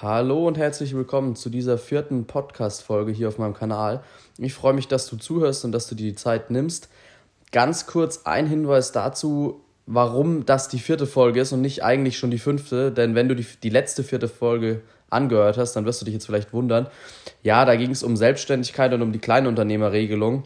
Hallo und herzlich willkommen zu dieser vierten Podcast-Folge hier auf meinem Kanal. Ich freue mich, dass du zuhörst und dass du dir die Zeit nimmst. Ganz kurz ein Hinweis dazu, warum das die vierte Folge ist und nicht eigentlich schon die fünfte. Denn wenn du die, die letzte vierte Folge angehört hast, dann wirst du dich jetzt vielleicht wundern. Ja, da ging es um Selbstständigkeit und um die Kleinunternehmerregelung.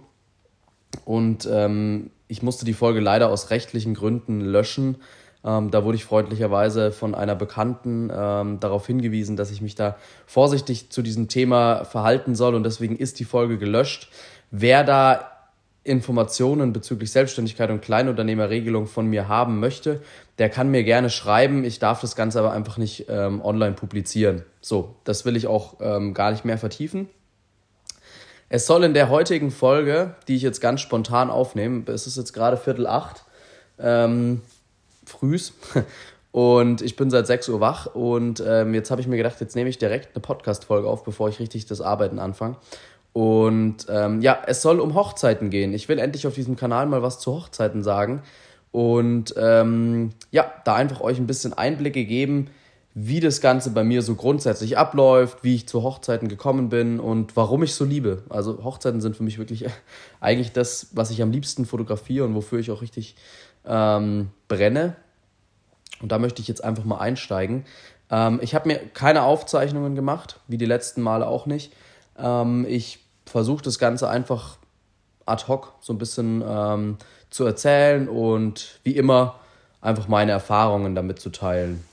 Und ähm, ich musste die Folge leider aus rechtlichen Gründen löschen ähm, da wurde ich freundlicherweise von einer Bekannten ähm, darauf hingewiesen, dass ich mich da vorsichtig zu diesem Thema verhalten soll und deswegen ist die Folge gelöscht. Wer da Informationen bezüglich Selbstständigkeit und Kleinunternehmerregelung von mir haben möchte, der kann mir gerne schreiben. Ich darf das Ganze aber einfach nicht ähm, online publizieren. So, das will ich auch ähm, gar nicht mehr vertiefen. Es soll in der heutigen Folge, die ich jetzt ganz spontan aufnehme, es ist jetzt gerade Viertel acht, ähm, frühs. Und ich bin seit 6 Uhr wach und ähm, jetzt habe ich mir gedacht, jetzt nehme ich direkt eine Podcast-Folge auf, bevor ich richtig das Arbeiten anfange. Und ähm, ja, es soll um Hochzeiten gehen. Ich will endlich auf diesem Kanal mal was zu Hochzeiten sagen. Und ähm, ja, da einfach euch ein bisschen Einblicke geben, wie das Ganze bei mir so grundsätzlich abläuft, wie ich zu Hochzeiten gekommen bin und warum ich so liebe. Also Hochzeiten sind für mich wirklich eigentlich das, was ich am liebsten fotografiere und wofür ich auch richtig ähm, brenne. Und da möchte ich jetzt einfach mal einsteigen. Ähm, ich habe mir keine Aufzeichnungen gemacht, wie die letzten Male auch nicht. Ähm, ich versuche das Ganze einfach ad hoc so ein bisschen ähm, zu erzählen und wie immer einfach meine Erfahrungen damit zu teilen.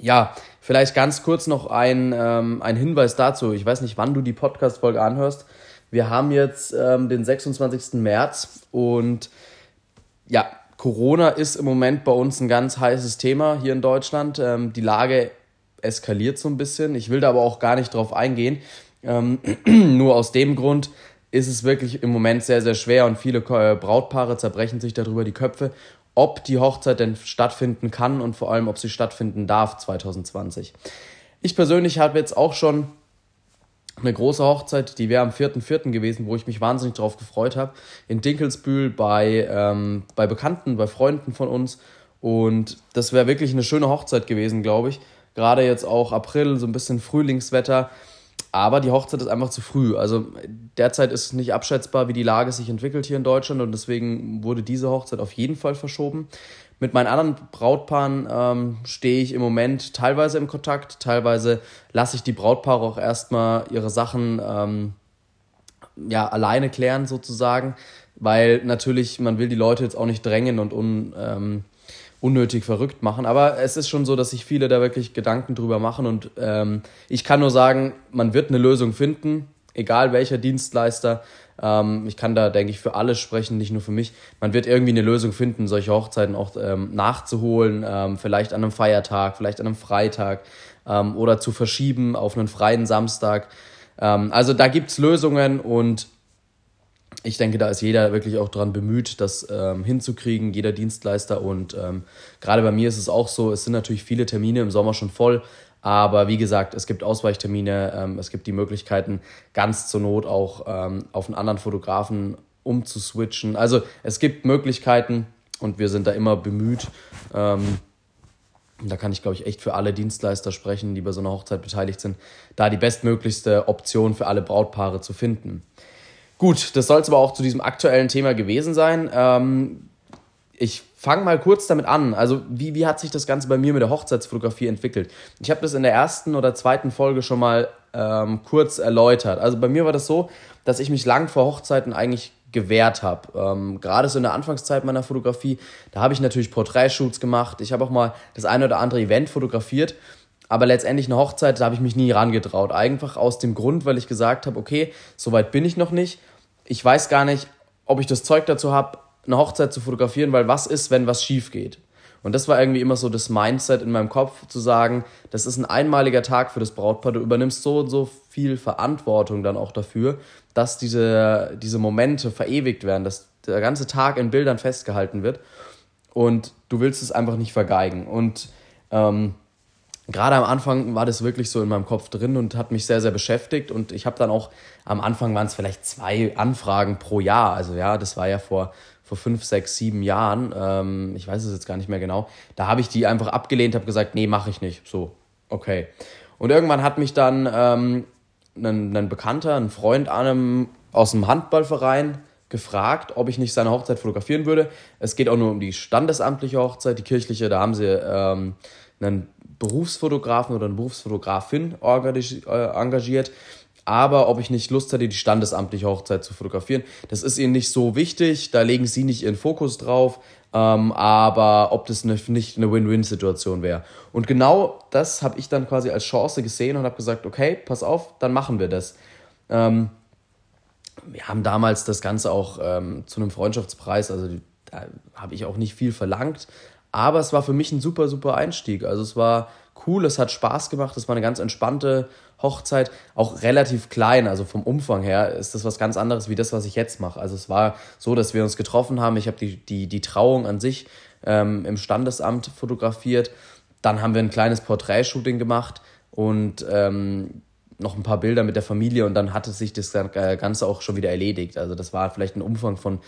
Ja, vielleicht ganz kurz noch ein, ähm, ein Hinweis dazu. Ich weiß nicht, wann du die Podcast-Folge anhörst. Wir haben jetzt ähm, den 26. März und ja, Corona ist im Moment bei uns ein ganz heißes Thema hier in Deutschland. Ähm, die Lage eskaliert so ein bisschen. Ich will da aber auch gar nicht drauf eingehen. Ähm, nur aus dem Grund ist es wirklich im Moment sehr, sehr schwer und viele äh, Brautpaare zerbrechen sich darüber die Köpfe, ob die Hochzeit denn stattfinden kann und vor allem, ob sie stattfinden darf 2020. Ich persönlich habe jetzt auch schon eine große Hochzeit, die wäre am 4.4. gewesen, wo ich mich wahnsinnig drauf gefreut habe. In Dinkelsbühl bei, ähm, bei Bekannten, bei Freunden von uns. Und das wäre wirklich eine schöne Hochzeit gewesen, glaube ich. Gerade jetzt auch April, so ein bisschen Frühlingswetter. Aber die Hochzeit ist einfach zu früh. Also derzeit ist es nicht abschätzbar, wie die Lage sich entwickelt hier in Deutschland. Und deswegen wurde diese Hochzeit auf jeden Fall verschoben. Mit meinen anderen Brautpaaren ähm, stehe ich im Moment teilweise im Kontakt, teilweise lasse ich die Brautpaare auch erstmal ihre Sachen ähm, ja, alleine klären sozusagen, weil natürlich man will die Leute jetzt auch nicht drängen und un, ähm, unnötig verrückt machen. Aber es ist schon so, dass sich viele da wirklich Gedanken drüber machen und ähm, ich kann nur sagen, man wird eine Lösung finden, egal welcher Dienstleister. Ähm, ich kann da, denke ich, für alle sprechen, nicht nur für mich. Man wird irgendwie eine Lösung finden, solche Hochzeiten auch ähm, nachzuholen, ähm, vielleicht an einem Feiertag, vielleicht an einem Freitag ähm, oder zu verschieben auf einen freien Samstag. Ähm, also da gibt es Lösungen und ich denke, da ist jeder wirklich auch daran bemüht, das ähm, hinzukriegen, jeder Dienstleister. Und ähm, gerade bei mir ist es auch so, es sind natürlich viele Termine im Sommer schon voll, aber wie gesagt, es gibt Ausweichtermine, ähm, es gibt die Möglichkeiten, ganz zur Not auch ähm, auf einen anderen Fotografen umzuswitchen. Also es gibt Möglichkeiten und wir sind da immer bemüht. Ähm, da kann ich, glaube ich, echt für alle Dienstleister sprechen, die bei so einer Hochzeit beteiligt sind, da die bestmöglichste Option für alle Brautpaare zu finden. Gut, das soll es aber auch zu diesem aktuellen Thema gewesen sein. Ähm, ich fange mal kurz damit an. Also, wie, wie hat sich das Ganze bei mir mit der Hochzeitsfotografie entwickelt? Ich habe das in der ersten oder zweiten Folge schon mal ähm, kurz erläutert. Also, bei mir war das so, dass ich mich lang vor Hochzeiten eigentlich gewehrt habe. Ähm, Gerade so in der Anfangszeit meiner Fotografie, da habe ich natürlich Porträtshoots gemacht. Ich habe auch mal das eine oder andere Event fotografiert. Aber letztendlich eine Hochzeit, da habe ich mich nie rangetraut. Einfach aus dem Grund, weil ich gesagt habe, okay, so weit bin ich noch nicht. Ich weiß gar nicht, ob ich das Zeug dazu habe, eine Hochzeit zu fotografieren, weil was ist, wenn was schief geht? Und das war irgendwie immer so das Mindset in meinem Kopf, zu sagen, das ist ein einmaliger Tag für das Brautpaar, du übernimmst so und so viel Verantwortung dann auch dafür, dass diese, diese Momente verewigt werden, dass der ganze Tag in Bildern festgehalten wird und du willst es einfach nicht vergeigen. Und ähm, gerade am Anfang war das wirklich so in meinem Kopf drin und hat mich sehr, sehr beschäftigt. Und ich habe dann auch, am Anfang waren es vielleicht zwei Anfragen pro Jahr. Also ja, das war ja vor, vor fünf, sechs, sieben Jahren. Ähm, ich weiß es jetzt gar nicht mehr genau. Da habe ich die einfach abgelehnt, habe gesagt, nee, mache ich nicht. So, okay. Und irgendwann hat mich dann ähm, ein, ein Bekannter, ein Freund einem, aus dem Handballverein gefragt, ob ich nicht seine Hochzeit fotografieren würde. Es geht auch nur um die standesamtliche Hochzeit, die kirchliche, da haben sie ähm, einen Berufsfotografen oder eine Berufsfotografin äh, engagiert. Aber ob ich nicht Lust hätte, die standesamtliche Hochzeit zu fotografieren, das ist ihnen nicht so wichtig. Da legen sie nicht ihren Fokus drauf. Ähm, aber ob das nicht eine Win-Win-Situation wäre. Und genau das habe ich dann quasi als Chance gesehen und habe gesagt, okay, pass auf, dann machen wir das. Ähm, wir haben damals das Ganze auch ähm, zu einem Freundschaftspreis, also da habe ich auch nicht viel verlangt, aber es war für mich ein super, super Einstieg. Also es war cool, es hat Spaß gemacht, es war eine ganz entspannte Hochzeit, auch relativ klein, also vom Umfang her ist das was ganz anderes wie das, was ich jetzt mache. Also es war so, dass wir uns getroffen haben, ich habe die, die, die Trauung an sich ähm, im Standesamt fotografiert, dann haben wir ein kleines Porträtshooting gemacht und ähm, noch ein paar Bilder mit der Familie und dann hatte sich das Ganze auch schon wieder erledigt. Also das war vielleicht ein Umfang von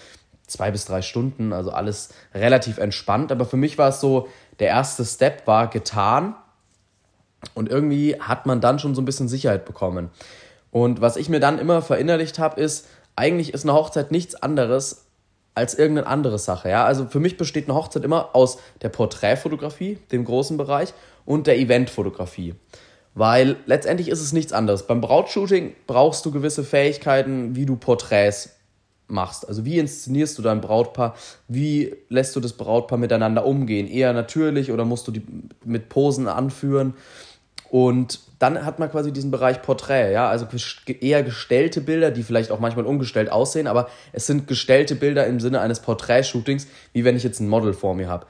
zwei bis drei Stunden, also alles relativ entspannt. Aber für mich war es so, der erste Step war getan und irgendwie hat man dann schon so ein bisschen Sicherheit bekommen. Und was ich mir dann immer verinnerlicht habe, ist, eigentlich ist eine Hochzeit nichts anderes als irgendeine andere Sache. Ja? Also für mich besteht eine Hochzeit immer aus der Porträtfotografie, dem großen Bereich, und der Eventfotografie. Weil letztendlich ist es nichts anderes. Beim Brautshooting brauchst du gewisse Fähigkeiten, wie du Porträts machst. Also wie inszenierst du dein Brautpaar? Wie lässt du das Brautpaar miteinander umgehen? Eher natürlich oder musst du die mit Posen anführen? Und dann hat man quasi diesen Bereich Porträt, ja, also eher gestellte Bilder, die vielleicht auch manchmal ungestellt aussehen, aber es sind gestellte Bilder im Sinne eines Porträtshootings, wie wenn ich jetzt ein Model vor mir habe.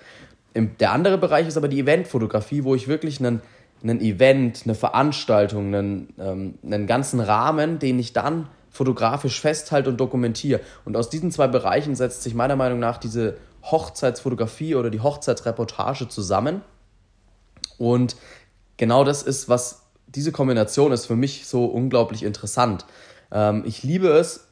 Der andere Bereich ist aber die Eventfotografie, wo ich wirklich einen, einen Event, eine Veranstaltung, einen, ähm, einen ganzen Rahmen, den ich dann fotografisch festhalte und dokumentiere. Und aus diesen zwei Bereichen setzt sich meiner Meinung nach diese Hochzeitsfotografie oder die Hochzeitsreportage zusammen. Und genau das ist, was diese Kombination ist für mich so unglaublich interessant. Ähm, ich liebe es,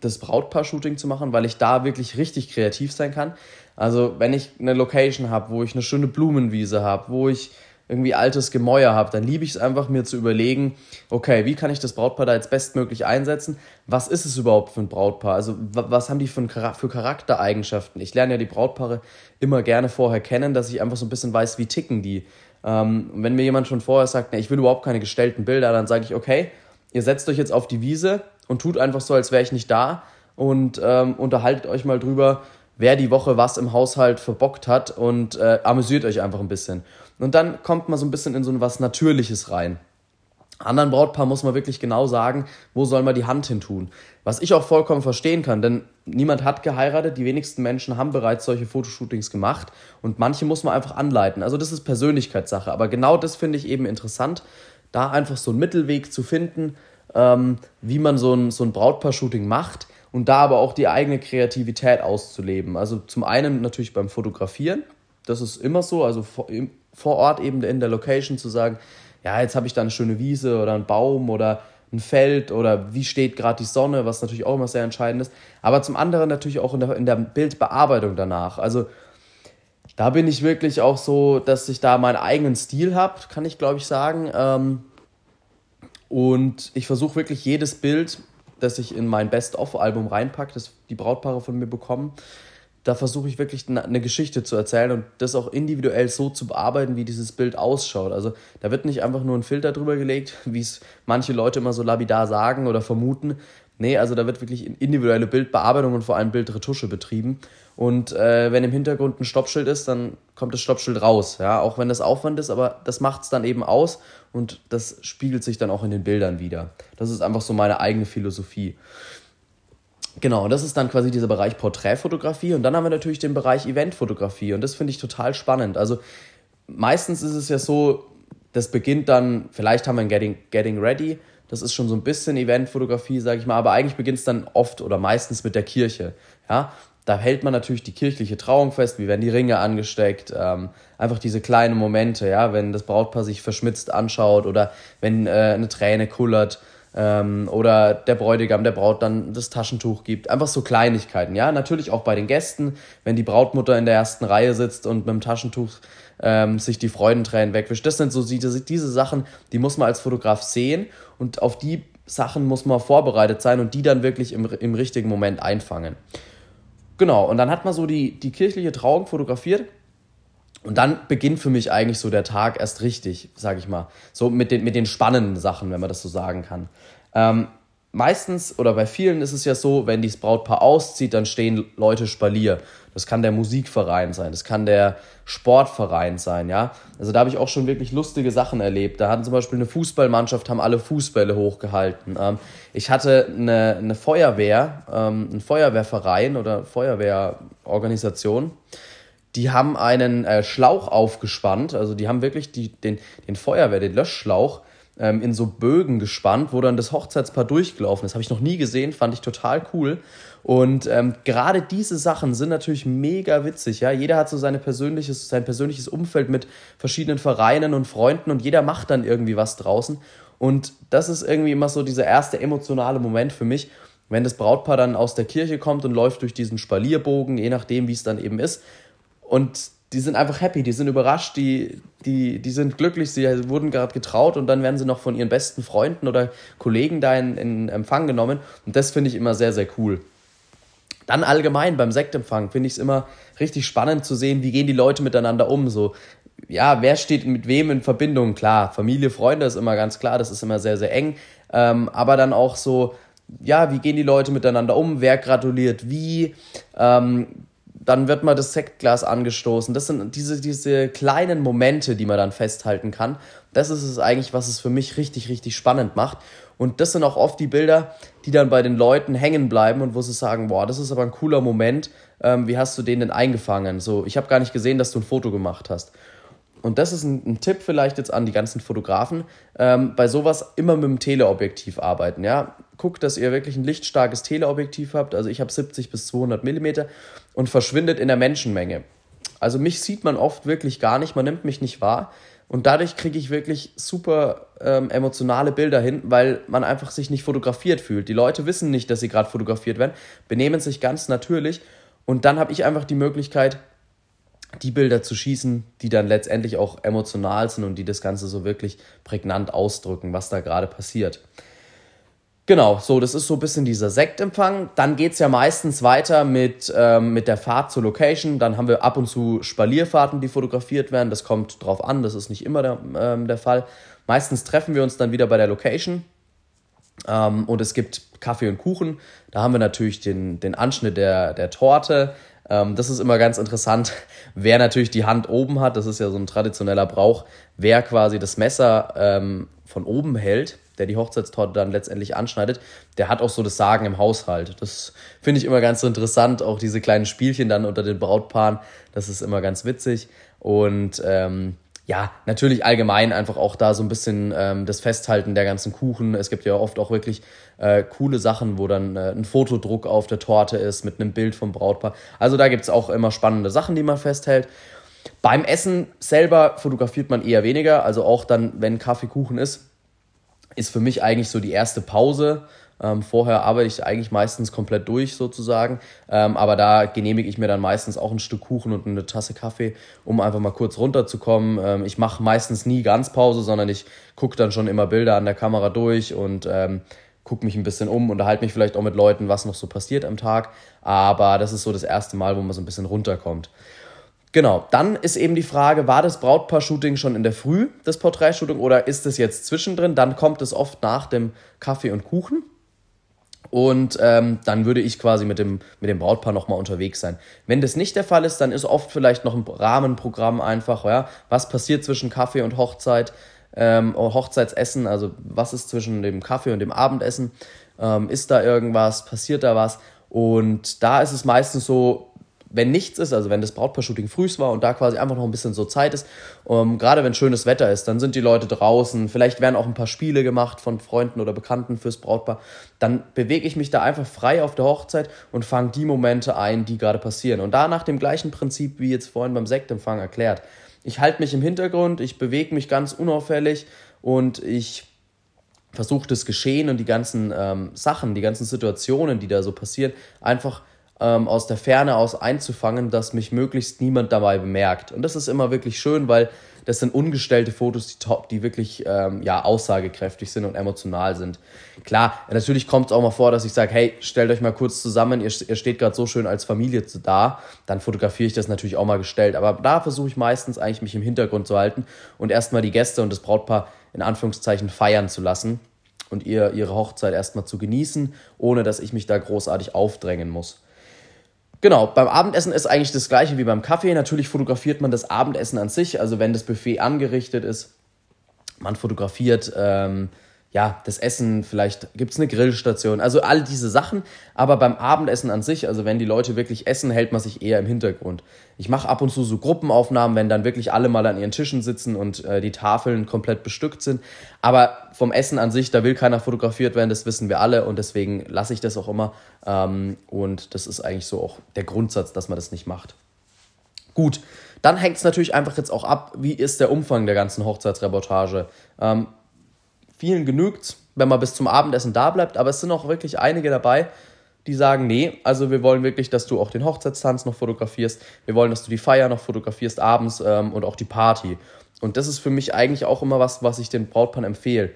das Brautpaar-Shooting zu machen, weil ich da wirklich richtig kreativ sein kann. Also wenn ich eine Location habe, wo ich eine schöne Blumenwiese habe, wo ich irgendwie altes Gemäuer habe, dann liebe ich es einfach, mir zu überlegen, okay, wie kann ich das Brautpaar da jetzt bestmöglich einsetzen? Was ist es überhaupt für ein Brautpaar? Also was haben die für, für Charaktereigenschaften? Ich lerne ja die Brautpaare immer gerne vorher kennen, dass ich einfach so ein bisschen weiß, wie ticken die. Ähm, wenn mir jemand schon vorher sagt, nee, ich will überhaupt keine gestellten Bilder, dann sage ich, okay, ihr setzt euch jetzt auf die Wiese und tut einfach so, als wäre ich nicht da und ähm, unterhaltet euch mal drüber, wer die Woche was im Haushalt verbockt hat und äh, amüsiert euch einfach ein bisschen. Und dann kommt man so ein bisschen in so was Natürliches rein. Anderen Brautpaar muss man wirklich genau sagen, wo soll man die Hand hin tun. Was ich auch vollkommen verstehen kann, denn niemand hat geheiratet, die wenigsten Menschen haben bereits solche Fotoshootings gemacht und manche muss man einfach anleiten. Also das ist Persönlichkeitssache, aber genau das finde ich eben interessant, da einfach so einen Mittelweg zu finden, ähm, wie man so ein, so ein Brautpaar-Shooting macht und da aber auch die eigene Kreativität auszuleben. Also zum einen natürlich beim Fotografieren, das ist immer so, also vor Ort eben in der Location zu sagen, ja, jetzt habe ich da eine schöne Wiese oder einen Baum oder ein Feld oder wie steht gerade die Sonne, was natürlich auch immer sehr entscheidend ist. Aber zum anderen natürlich auch in der, in der Bildbearbeitung danach. Also da bin ich wirklich auch so, dass ich da meinen eigenen Stil habe, kann ich glaube ich sagen. Ähm, und ich versuche wirklich jedes Bild, das ich in mein Best-of-Album reinpacke, das die Brautpaare von mir bekommen, da versuche ich wirklich eine Geschichte zu erzählen und das auch individuell so zu bearbeiten, wie dieses Bild ausschaut. Also da wird nicht einfach nur ein Filter drüber gelegt, wie es manche Leute immer so labidar sagen oder vermuten. Nee, also da wird wirklich individuelle Bildbearbeitung und vor allem Bildretusche betrieben. Und äh, wenn im Hintergrund ein Stoppschild ist, dann kommt das Stoppschild raus. Ja, auch wenn das Aufwand ist, aber das macht es dann eben aus und das spiegelt sich dann auch in den Bildern wieder. Das ist einfach so meine eigene Philosophie. Genau, das ist dann quasi dieser Bereich Porträtfotografie und dann haben wir natürlich den Bereich Eventfotografie und das finde ich total spannend. Also meistens ist es ja so, das beginnt dann, vielleicht haben wir ein Getting, Getting Ready, das ist schon so ein bisschen Eventfotografie, sage ich mal, aber eigentlich beginnt es dann oft oder meistens mit der Kirche. Ja, da hält man natürlich die kirchliche Trauung fest, wie werden die Ringe angesteckt, ähm, einfach diese kleinen Momente, ja, wenn das Brautpaar sich verschmitzt anschaut oder wenn äh, eine Träne kullert ähm, oder der Bräutigam der Braut dann das Taschentuch gibt. Einfach so Kleinigkeiten, ja. Natürlich auch bei den Gästen, wenn die Brautmutter in der ersten Reihe sitzt und mit dem Taschentuch ähm, sich die Freudentränen wegwischt. Das sind so diese, diese Sachen, die muss man als Fotograf sehen und auf die Sachen muss man vorbereitet sein und die dann wirklich im, im richtigen Moment einfangen. Genau, und dann hat man so die, die kirchliche Trauung fotografiert und dann beginnt für mich eigentlich so der Tag erst richtig, sag ich mal. So mit den, mit den spannenden Sachen, wenn man das so sagen kann. Ähm, meistens oder bei vielen ist es ja so, wenn dieses Brautpaar auszieht, dann stehen Leute Spalier. Das kann der Musikverein sein, das kann der Sportverein sein, ja. Also da habe ich auch schon wirklich lustige Sachen erlebt. Da hatten zum Beispiel eine Fußballmannschaft, haben alle Fußbälle hochgehalten. Ähm, ich hatte eine, eine Feuerwehr, ähm, einen Feuerwehrverein oder Feuerwehrorganisation die haben einen äh, Schlauch aufgespannt, also die haben wirklich die, den, den Feuerwehr, den Löschschlauch ähm, in so Bögen gespannt, wo dann das Hochzeitspaar durchgelaufen ist. Habe ich noch nie gesehen, fand ich total cool. Und ähm, gerade diese Sachen sind natürlich mega witzig. Ja? Jeder hat so seine persönliches, sein persönliches Umfeld mit verschiedenen Vereinen und Freunden und jeder macht dann irgendwie was draußen. Und das ist irgendwie immer so dieser erste emotionale Moment für mich, wenn das Brautpaar dann aus der Kirche kommt und läuft durch diesen Spalierbogen, je nachdem, wie es dann eben ist. Und die sind einfach happy, die sind überrascht, die, die, die sind glücklich, sie wurden gerade getraut und dann werden sie noch von ihren besten Freunden oder Kollegen da in, in Empfang genommen. Und das finde ich immer sehr, sehr cool. Dann allgemein beim Sektempfang finde ich es immer richtig spannend zu sehen, wie gehen die Leute miteinander um. So, ja, wer steht mit wem in Verbindung? Klar, Familie, Freunde ist immer ganz klar, das ist immer sehr, sehr eng. Ähm, aber dann auch so, ja, wie gehen die Leute miteinander um? Wer gratuliert wie? Ähm, dann wird mal das Sektglas angestoßen. Das sind diese, diese kleinen Momente, die man dann festhalten kann. Das ist es eigentlich, was es für mich richtig, richtig spannend macht. Und das sind auch oft die Bilder, die dann bei den Leuten hängen bleiben und wo sie sagen, boah, das ist aber ein cooler Moment. Ähm, wie hast du den denn eingefangen? So, ich habe gar nicht gesehen, dass du ein Foto gemacht hast. Und das ist ein, ein Tipp vielleicht jetzt an die ganzen Fotografen. Ähm, bei sowas immer mit dem Teleobjektiv arbeiten. Ja? Guckt, dass ihr wirklich ein lichtstarkes Teleobjektiv habt. Also ich habe 70 bis 200 Millimeter und verschwindet in der Menschenmenge. Also mich sieht man oft wirklich gar nicht, man nimmt mich nicht wahr. Und dadurch kriege ich wirklich super ähm, emotionale Bilder hin, weil man einfach sich nicht fotografiert fühlt. Die Leute wissen nicht, dass sie gerade fotografiert werden, benehmen sich ganz natürlich. Und dann habe ich einfach die Möglichkeit, die Bilder zu schießen, die dann letztendlich auch emotional sind und die das Ganze so wirklich prägnant ausdrücken, was da gerade passiert. Genau, so, das ist so ein bisschen dieser Sektempfang. Dann geht es ja meistens weiter mit, ähm, mit der Fahrt zur Location. Dann haben wir ab und zu Spalierfahrten, die fotografiert werden. Das kommt drauf an, das ist nicht immer der, ähm, der Fall. Meistens treffen wir uns dann wieder bei der Location. Ähm, und es gibt Kaffee und Kuchen. Da haben wir natürlich den, den Anschnitt der, der Torte. Ähm, das ist immer ganz interessant, wer natürlich die Hand oben hat. Das ist ja so ein traditioneller Brauch. Wer quasi das Messer ähm, von oben hält der die Hochzeitstorte dann letztendlich anschneidet, der hat auch so das Sagen im Haushalt. Das finde ich immer ganz interessant, auch diese kleinen Spielchen dann unter den Brautpaaren, das ist immer ganz witzig. Und ähm, ja, natürlich allgemein einfach auch da so ein bisschen ähm, das Festhalten der ganzen Kuchen. Es gibt ja oft auch wirklich äh, coole Sachen, wo dann äh, ein Fotodruck auf der Torte ist mit einem Bild vom Brautpaar. Also da gibt es auch immer spannende Sachen, die man festhält. Beim Essen selber fotografiert man eher weniger, also auch dann, wenn Kaffeekuchen ist, ist für mich eigentlich so die erste Pause. Ähm, vorher arbeite ich eigentlich meistens komplett durch sozusagen, ähm, aber da genehmige ich mir dann meistens auch ein Stück Kuchen und eine Tasse Kaffee, um einfach mal kurz runterzukommen. Ähm, ich mache meistens nie ganz Pause, sondern ich gucke dann schon immer Bilder an der Kamera durch und ähm, gucke mich ein bisschen um, unterhalte mich vielleicht auch mit Leuten, was noch so passiert am Tag. Aber das ist so das erste Mal, wo man so ein bisschen runterkommt. Genau, dann ist eben die Frage, war das Brautpaar-Shooting schon in der Früh, das Porträtshooting, oder ist es jetzt zwischendrin? Dann kommt es oft nach dem Kaffee und Kuchen. Und ähm, dann würde ich quasi mit dem, mit dem Brautpaar nochmal unterwegs sein. Wenn das nicht der Fall ist, dann ist oft vielleicht noch ein Rahmenprogramm einfach, ja, was passiert zwischen Kaffee und Hochzeit, ähm, Hochzeitsessen, also was ist zwischen dem Kaffee und dem Abendessen, ähm, ist da irgendwas, passiert da was? Und da ist es meistens so, wenn nichts ist, also wenn das Brautpaar-Shooting frühs war und da quasi einfach noch ein bisschen so Zeit ist, ähm, gerade wenn schönes Wetter ist, dann sind die Leute draußen, vielleicht werden auch ein paar Spiele gemacht von Freunden oder Bekannten fürs Brautpaar, dann bewege ich mich da einfach frei auf der Hochzeit und fange die Momente ein, die gerade passieren. Und da nach dem gleichen Prinzip wie jetzt vorhin beim Sektempfang erklärt. Ich halte mich im Hintergrund, ich bewege mich ganz unauffällig und ich versuche das Geschehen und die ganzen ähm, Sachen, die ganzen Situationen, die da so passieren, einfach ähm, aus der Ferne aus einzufangen, dass mich möglichst niemand dabei bemerkt. Und das ist immer wirklich schön, weil das sind ungestellte Fotos, die, top, die wirklich ähm, ja, aussagekräftig sind und emotional sind. Klar, natürlich kommt es auch mal vor, dass ich sage, hey, stellt euch mal kurz zusammen, ihr, ihr steht gerade so schön als Familie da, dann fotografiere ich das natürlich auch mal gestellt. Aber da versuche ich meistens eigentlich mich im Hintergrund zu halten und erstmal die Gäste und das Brautpaar in Anführungszeichen feiern zu lassen und ihr ihre Hochzeit erstmal zu genießen, ohne dass ich mich da großartig aufdrängen muss. Genau, beim Abendessen ist eigentlich das gleiche wie beim Kaffee. Natürlich fotografiert man das Abendessen an sich, also wenn das Buffet angerichtet ist. Man fotografiert ähm, ja, das Essen, vielleicht gibt es eine Grillstation, also all diese Sachen. Aber beim Abendessen an sich, also wenn die Leute wirklich essen, hält man sich eher im Hintergrund. Ich mache ab und zu so Gruppenaufnahmen, wenn dann wirklich alle mal an ihren Tischen sitzen und äh, die Tafeln komplett bestückt sind. Aber vom Essen an sich, da will keiner fotografiert werden, das wissen wir alle und deswegen lasse ich das auch immer. Ähm, und das ist eigentlich so auch der Grundsatz, dass man das nicht macht. Gut, dann hängt es natürlich einfach jetzt auch ab, wie ist der Umfang der ganzen Hochzeitsreportage. Ähm, Vielen genügt wenn man bis zum Abendessen da bleibt, aber es sind auch wirklich einige dabei, die sagen, nee, also wir wollen wirklich, dass du auch den Hochzeitstanz noch fotografierst, wir wollen, dass du die Feier noch fotografierst abends ähm, und auch die Party. Und das ist für mich eigentlich auch immer was, was ich den Brautpaaren empfehle.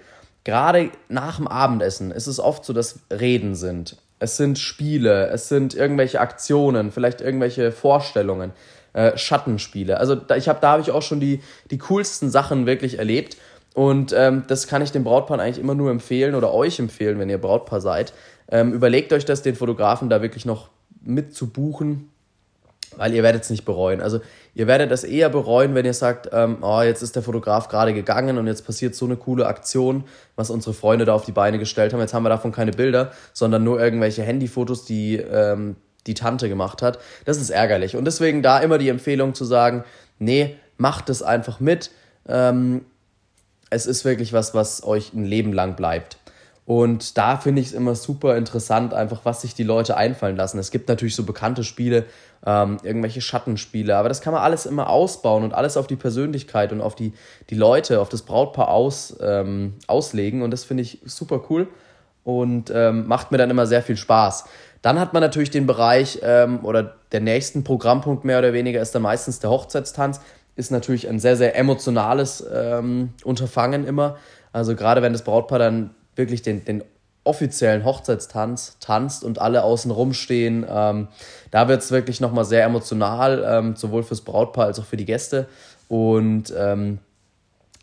Gerade nach dem Abendessen ist es oft so, dass Reden sind. Es sind Spiele, es sind irgendwelche Aktionen, vielleicht irgendwelche Vorstellungen, äh, Schattenspiele. Also da, ich hab, da habe ich auch schon die, die coolsten Sachen wirklich erlebt. Und ähm, das kann ich den Brautpaaren eigentlich immer nur empfehlen oder euch empfehlen, wenn ihr Brautpaar seid. Ähm, überlegt euch das, den Fotografen da wirklich noch mit zu buchen, weil ihr werdet es nicht bereuen. Also ihr werdet das eher bereuen, wenn ihr sagt, ähm, oh, jetzt ist der Fotograf gerade gegangen und jetzt passiert so eine coole Aktion, was unsere Freunde da auf die Beine gestellt haben. Jetzt haben wir davon keine Bilder, sondern nur irgendwelche Handyfotos, die ähm, die Tante gemacht hat. Das ist ärgerlich. Und deswegen da immer die Empfehlung zu sagen, nee, macht es einfach mit. Ähm, es ist wirklich was, was euch ein Leben lang bleibt. Und da finde ich es immer super interessant, einfach was sich die Leute einfallen lassen. Es gibt natürlich so bekannte Spiele, ähm, irgendwelche Schattenspiele, aber das kann man alles immer ausbauen und alles auf die Persönlichkeit und auf die, die Leute, auf das Brautpaar aus, ähm, auslegen. Und das finde ich super cool und ähm, macht mir dann immer sehr viel Spaß. Dann hat man natürlich den Bereich ähm, oder der nächsten Programmpunkt mehr oder weniger ist dann meistens der Hochzeitstanz ist natürlich ein sehr, sehr emotionales ähm, Unterfangen immer. Also gerade wenn das Brautpaar dann wirklich den, den offiziellen Hochzeitstanz tanzt und alle außen rumstehen, ähm, da wird es wirklich nochmal sehr emotional, ähm, sowohl fürs Brautpaar als auch für die Gäste. Und ähm,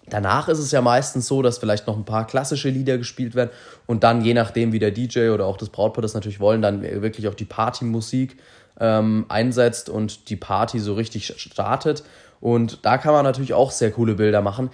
danach ist es ja meistens so, dass vielleicht noch ein paar klassische Lieder gespielt werden und dann, je nachdem, wie der DJ oder auch das Brautpaar das natürlich wollen, dann wirklich auch die Partymusik ähm, einsetzt und die Party so richtig startet. Und da kann man natürlich auch sehr coole Bilder machen.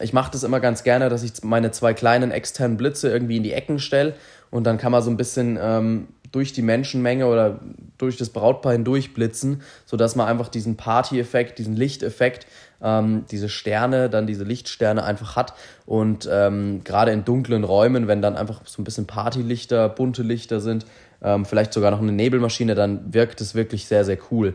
Ich mache das immer ganz gerne, dass ich meine zwei kleinen externen Blitze irgendwie in die Ecken stelle und dann kann man so ein bisschen ähm, durch die Menschenmenge oder durch das Brautpaar hindurch blitzen, sodass man einfach diesen Party-Effekt, diesen Lichteffekt, ähm, diese Sterne, dann diese Lichtsterne einfach hat. Und ähm, gerade in dunklen Räumen, wenn dann einfach so ein bisschen Partylichter, bunte Lichter sind, ähm, vielleicht sogar noch eine Nebelmaschine, dann wirkt es wirklich sehr, sehr cool.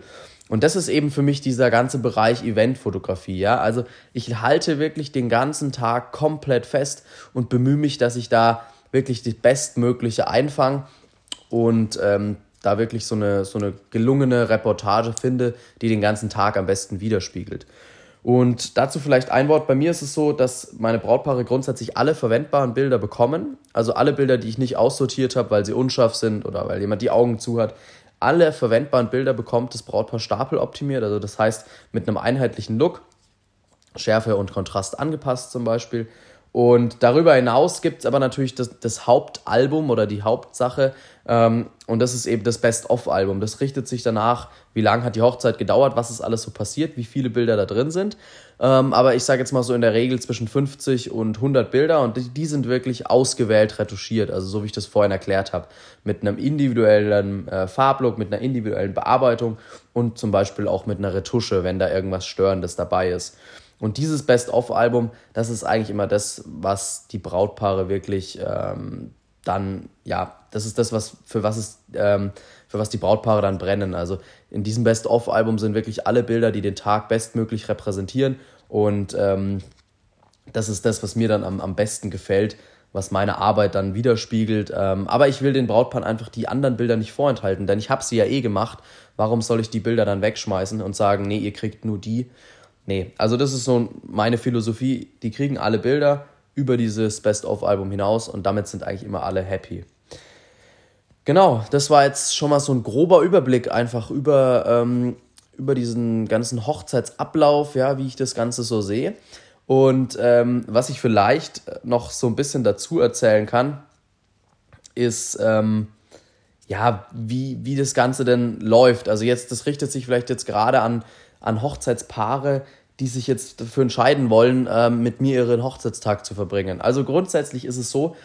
Und das ist eben für mich dieser ganze Bereich Eventfotografie, ja. Also ich halte wirklich den ganzen Tag komplett fest und bemühe mich, dass ich da wirklich das Bestmögliche einfange und ähm, da wirklich so eine, so eine gelungene Reportage finde, die den ganzen Tag am besten widerspiegelt. Und dazu vielleicht ein Wort. Bei mir ist es so, dass meine Brautpaare grundsätzlich alle verwendbaren Bilder bekommen. Also alle Bilder, die ich nicht aussortiert habe, weil sie unscharf sind oder weil jemand die Augen zu hat, alle verwendbaren Bilder bekommt das Brautpaar stapeloptimiert, also das heißt mit einem einheitlichen Look, Schärfe und Kontrast angepasst zum Beispiel. Und darüber hinaus gibt es aber natürlich das, das, Hauptalbum oder die Hauptsache. Ähm, und das ist eben das Best-of-Album. Das richtet sich danach, wie lange hat die Hochzeit gedauert, was ist alles so passiert, wie viele Bilder da drin sind. Ähm, aber ich sage jetzt mal so in der Regel zwischen 50 und 100 Bilder und die, die, sind wirklich ausgewählt retuschiert. Also so wie ich das vorhin erklärt habe. Mit einem individuellen äh, Farblook, mit einer individuellen Bearbeitung und zum Beispiel auch mit einer Retusche, wenn da irgendwas Störendes dabei ist. Und dieses Best-of-Album, das ist eigentlich immer das, was die Brautpaare wirklich ähm, dann, ja, das ist das, was für was es, ähm, für was die Brautpaare dann brennen. Also in diesem Best-of-Album sind wirklich alle Bilder, die den Tag bestmöglich repräsentieren. Und ähm, das ist das, was mir dann am, am besten gefällt, was meine Arbeit dann widerspiegelt. Ähm, aber ich will den Brautpaaren einfach die anderen Bilder nicht vorenthalten, denn ich habe sie ja eh gemacht. Warum soll ich die Bilder dann wegschmeißen und sagen, nee, ihr kriegt nur die? Nee, also das ist so meine Philosophie. Die kriegen alle Bilder über dieses Best-of-Album hinaus und damit sind eigentlich immer alle happy. Genau, das war jetzt schon mal so ein grober Überblick einfach über, ähm, über diesen ganzen Hochzeitsablauf, ja, wie ich das Ganze so sehe. Und ähm, was ich vielleicht noch so ein bisschen dazu erzählen kann, ist, ähm, ja, wie, wie das Ganze denn läuft. Also jetzt, das richtet sich vielleicht jetzt gerade an, an Hochzeitspaare, die sich jetzt dafür entscheiden wollen, ähm, mit mir ihren Hochzeitstag zu verbringen. Also grundsätzlich ist es so,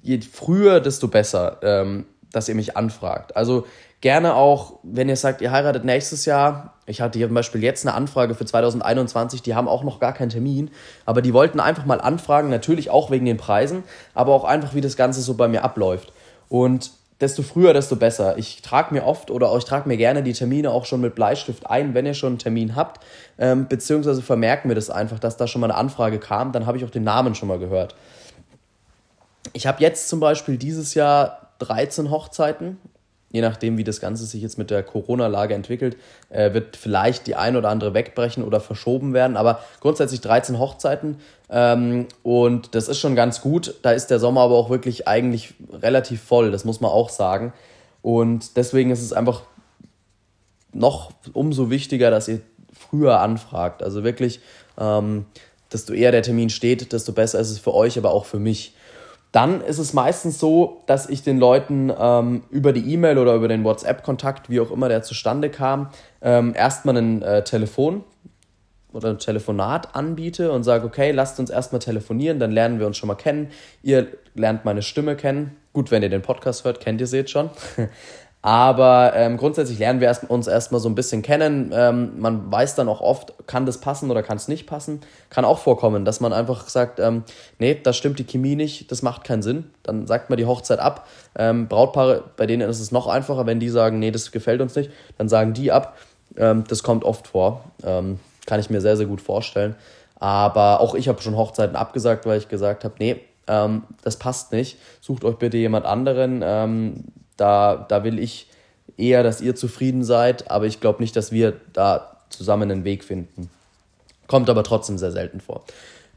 je früher, desto besser. Ähm, dass ihr mich anfragt. Also gerne auch, wenn ihr sagt, ihr heiratet nächstes Jahr. Ich hatte hier zum Beispiel jetzt eine Anfrage für 2021, die haben auch noch gar keinen Termin, aber die wollten einfach mal anfragen, natürlich auch wegen den Preisen, aber auch einfach, wie das Ganze so bei mir abläuft. Und desto früher, desto besser. Ich trage mir oft oder ich trage mir gerne die Termine auch schon mit Bleistift ein, wenn ihr schon einen Termin habt, ähm, beziehungsweise vermerken wir das einfach, dass da schon mal eine Anfrage kam, dann habe ich auch den Namen schon mal gehört. Ich habe jetzt zum Beispiel dieses Jahr 13 Hochzeiten. Je nachdem, wie das Ganze sich jetzt mit der Corona-Lage entwickelt, äh, wird vielleicht die ein oder andere wegbrechen oder verschoben werden. Aber grundsätzlich 13 Hochzeiten. Ähm, und das ist schon ganz gut. Da ist der Sommer aber auch wirklich eigentlich relativ voll, das muss man auch sagen. Und deswegen ist es einfach noch umso wichtiger, dass ihr früher anfragt. Also wirklich, ähm, desto eher der Termin steht, desto besser ist es für euch, aber auch für mich. Dann ist es meistens so, dass ich den Leuten ähm, über die E-Mail oder über den WhatsApp-Kontakt, wie auch immer der zustande kam, ähm, erstmal ein äh, Telefon oder ein Telefonat anbiete und sage, okay, lasst uns erstmal telefonieren, dann lernen wir uns schon mal kennen. Ihr lernt meine Stimme kennen. Gut, wenn ihr den Podcast hört, kennt ihr sie jetzt schon. Aber ähm, grundsätzlich lernen wir erst, uns erstmal so ein bisschen kennen. Ähm, man weiß dann auch oft, kann das passen oder kann es nicht passen. Kann auch vorkommen, dass man einfach sagt, ähm, nee, da stimmt die Chemie nicht, das macht keinen Sinn. Dann sagt man die Hochzeit ab. Ähm, Brautpaare, bei denen ist es noch einfacher, wenn die sagen, nee, das gefällt uns nicht, dann sagen die ab. Ähm, das kommt oft vor. Ähm, kann ich mir sehr, sehr gut vorstellen. Aber auch ich habe schon Hochzeiten abgesagt, weil ich gesagt habe, nee, das passt nicht. Sucht euch bitte jemand anderen da, da will ich eher, dass ihr zufrieden seid, aber ich glaube nicht, dass wir da zusammen einen Weg finden. Kommt aber trotzdem sehr selten vor.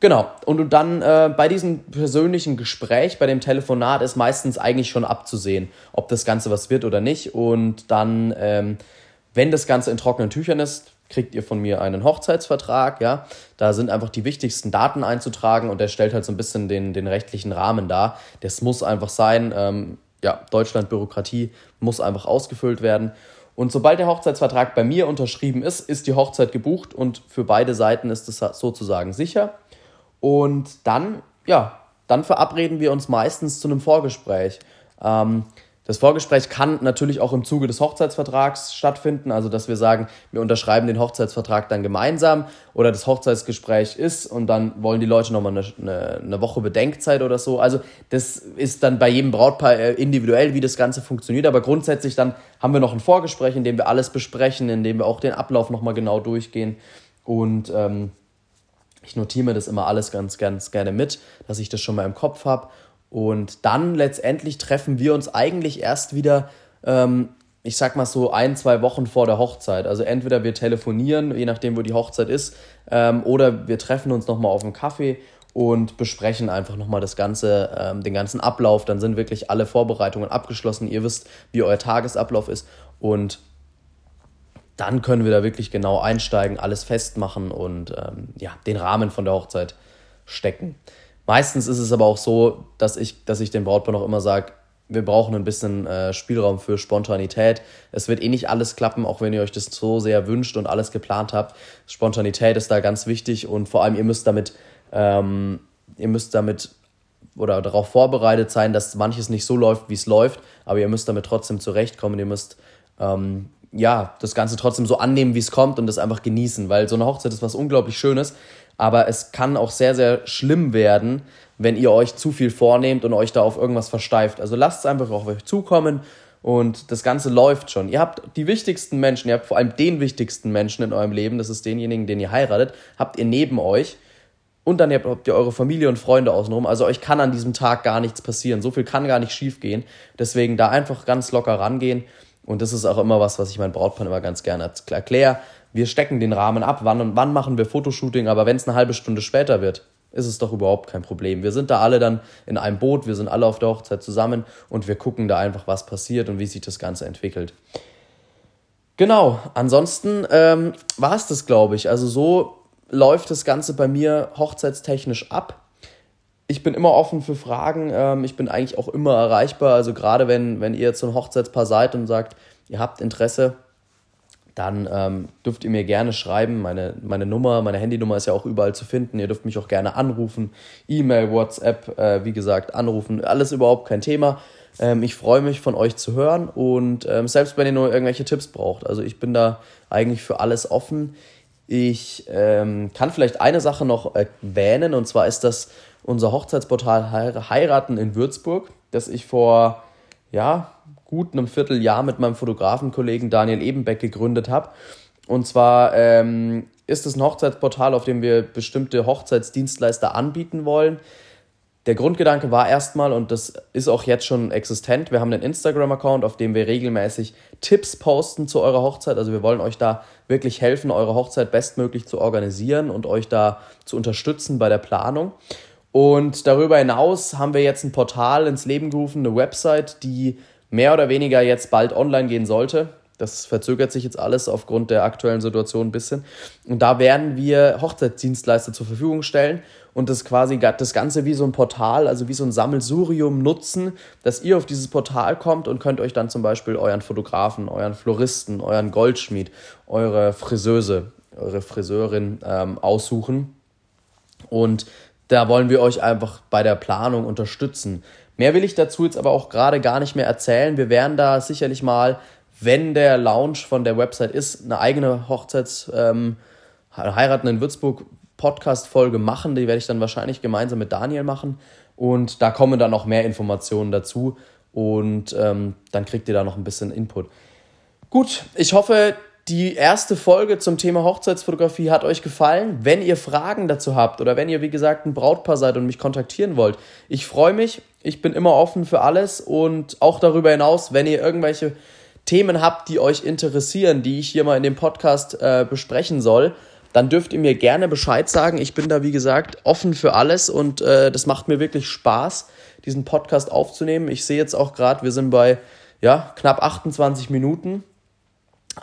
Genau, und dann äh, bei diesem persönlichen Gespräch, bei dem Telefonat ist meistens eigentlich schon abzusehen, ob das Ganze was wird oder nicht. Und dann, ähm, wenn das Ganze in trockenen Tüchern ist, kriegt ihr von mir einen Hochzeitsvertrag, ja. Da sind einfach die wichtigsten Daten einzutragen und der stellt halt so ein bisschen den, den rechtlichen Rahmen dar. Das muss einfach sein. Ähm, ja, Deutschland Bürokratie muss einfach ausgefüllt werden. Und sobald der Hochzeitsvertrag bei mir unterschrieben ist, ist die Hochzeit gebucht und für beide Seiten ist es sozusagen sicher. Und dann, ja, dann verabreden wir uns meistens zu einem Vorgespräch. Ähm, das Vorgespräch kann natürlich auch im Zuge des Hochzeitsvertrags stattfinden, also dass wir sagen, wir unterschreiben den Hochzeitsvertrag dann gemeinsam oder das Hochzeitsgespräch ist und dann wollen die Leute nochmal eine, eine, eine Woche Bedenkzeit oder so. Also das ist dann bei jedem Brautpaar äh, individuell, wie das Ganze funktioniert, aber grundsätzlich dann haben wir noch ein Vorgespräch, in dem wir alles besprechen, in dem wir auch den Ablauf nochmal genau durchgehen. Und ähm, ich notiere mir das immer alles ganz, ganz gerne mit, dass ich das schon mal im Kopf habe und dann letztendlich treffen wir uns eigentlich erst wieder, ähm, ich sag mal so ein, zwei Wochen vor der Hochzeit. Also entweder wir telefonieren, je nachdem, wo die Hochzeit ist, ähm, oder wir treffen uns nochmal auf dem Kaffee und besprechen einfach nochmal das ganze, ähm, den ganzen Ablauf. Dann sind wirklich alle Vorbereitungen abgeschlossen. Ihr wisst, wie euer Tagesablauf ist. Und dann können wir da wirklich genau einsteigen, alles festmachen und ähm, ja, den Rahmen von der Hochzeit stecken. Meistens ist es aber auch so, dass ich, dass ich dem Brautpaar noch immer sage, wir brauchen ein bisschen äh, Spielraum für Spontanität. Es wird eh nicht alles klappen, auch wenn ihr euch das so sehr wünscht und alles geplant habt. Spontanität ist da ganz wichtig und vor allem ihr müsst damit, ähm, ihr müsst damit oder darauf vorbereitet sein, dass manches nicht so läuft, wie es läuft, aber ihr müsst damit trotzdem zurechtkommen. Ihr müsst ähm, ja das Ganze trotzdem so annehmen, wie es kommt und das einfach genießen, weil so eine Hochzeit ist was unglaublich Schönes aber es kann auch sehr, sehr schlimm werden, wenn ihr euch zu viel vornehmt und euch da auf irgendwas versteift. Also lasst es einfach auf euch zukommen und das Ganze läuft schon. Ihr habt die wichtigsten Menschen, ihr habt vor allem den wichtigsten Menschen in eurem Leben, das ist denjenigen, den ihr heiratet, habt ihr neben euch. und dann habt ihr eure Familie und Freunde außenrum. Also euch kann an diesem Tag gar nichts passieren. So viel kann gar nicht schief gehen. Deswegen da einfach ganz locker rangehen. Und das ist auch immer was, was ich meinen Brautpaaren immer ganz gerne erkläre. Wir stecken den Rahmen ab, wann und wann machen wir Fotoshooting, aber wenn es eine halbe Stunde später wird, ist es doch überhaupt kein Problem. Wir sind da alle dann in einem Boot, wir sind alle auf der Hochzeit zusammen und wir gucken da einfach, was passiert und wie sich das Ganze entwickelt. Genau, ansonsten ähm, war es das, glaube ich. Also so läuft das Ganze bei mir hochzeitstechnisch ab. Ich bin immer offen für Fragen. Ähm, ich bin eigentlich auch immer erreichbar. Also gerade wenn, wenn ihr ein Hochzeitspaar seid und sagt, ihr habt Interesse, dann ähm, dürft ihr mir gerne schreiben. Meine, meine Nummer, meine Handynummer ist ja auch überall zu finden. Ihr dürft mich auch gerne anrufen. E-Mail, WhatsApp, äh, wie gesagt, anrufen. Alles überhaupt kein Thema. Ähm, ich freue mich von euch zu hören und ähm, selbst wenn ihr nur irgendwelche Tipps braucht. Also ich bin da eigentlich für alles offen. Ich ähm, kann vielleicht eine Sache noch erwähnen und zwar ist das unser Hochzeitsportal Heiraten in Würzburg, das ich vor ja, gut einem Vierteljahr mit meinem Fotografenkollegen Daniel Ebenbeck gegründet habe. Und zwar ähm, ist es ein Hochzeitsportal, auf dem wir bestimmte Hochzeitsdienstleister anbieten wollen. Der Grundgedanke war erstmal, und das ist auch jetzt schon existent, wir haben einen Instagram-Account, auf dem wir regelmäßig Tipps posten zu eurer Hochzeit. Also wir wollen euch da wirklich helfen, eure Hochzeit bestmöglich zu organisieren und euch da zu unterstützen bei der Planung. Und darüber hinaus haben wir jetzt ein Portal ins Leben gerufen, eine Website, die mehr oder weniger jetzt bald online gehen sollte. Das verzögert sich jetzt alles aufgrund der aktuellen Situation ein bisschen. Und da werden wir Hochzeitsdienstleister zur Verfügung stellen und das quasi das Ganze wie so ein Portal, also wie so ein Sammelsurium nutzen, dass ihr auf dieses Portal kommt und könnt euch dann zum Beispiel euren Fotografen, euren Floristen, euren Goldschmied, eure Friseuse, eure Friseurin ähm, aussuchen. Und da wollen wir euch einfach bei der Planung unterstützen. Mehr will ich dazu jetzt aber auch gerade gar nicht mehr erzählen. Wir werden da sicherlich mal, wenn der Launch von der Website ist, eine eigene Hochzeits ähm, Heiraten in Würzburg Podcast-Folge machen. Die werde ich dann wahrscheinlich gemeinsam mit Daniel machen. Und da kommen dann noch mehr Informationen dazu. Und ähm, dann kriegt ihr da noch ein bisschen Input. Gut, ich hoffe, die erste Folge zum Thema Hochzeitsfotografie hat euch gefallen. Wenn ihr Fragen dazu habt oder wenn ihr, wie gesagt, ein Brautpaar seid und mich kontaktieren wollt, ich freue mich. Ich bin immer offen für alles und auch darüber hinaus, wenn ihr irgendwelche Themen habt, die euch interessieren, die ich hier mal in dem Podcast äh, besprechen soll, dann dürft ihr mir gerne Bescheid sagen. Ich bin da, wie gesagt, offen für alles und äh, das macht mir wirklich Spaß, diesen Podcast aufzunehmen. Ich sehe jetzt auch gerade, wir sind bei ja, knapp 28 Minuten.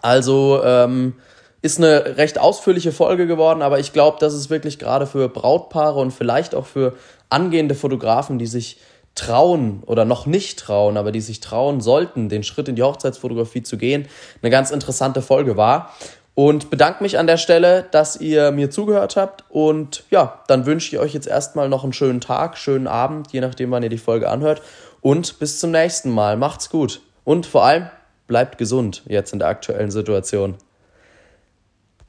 Also ähm, ist eine recht ausführliche Folge geworden, aber ich glaube, dass es wirklich gerade für Brautpaare und vielleicht auch für angehende Fotografen, die sich trauen oder noch nicht trauen, aber die sich trauen sollten, den Schritt in die Hochzeitsfotografie zu gehen, eine ganz interessante Folge war. Und bedanke mich an der Stelle, dass ihr mir zugehört habt. Und ja, dann wünsche ich euch jetzt erstmal noch einen schönen Tag, schönen Abend, je nachdem, wann ihr die Folge anhört. Und bis zum nächsten Mal. Macht's gut. Und vor allem bleibt gesund jetzt in der aktuellen Situation.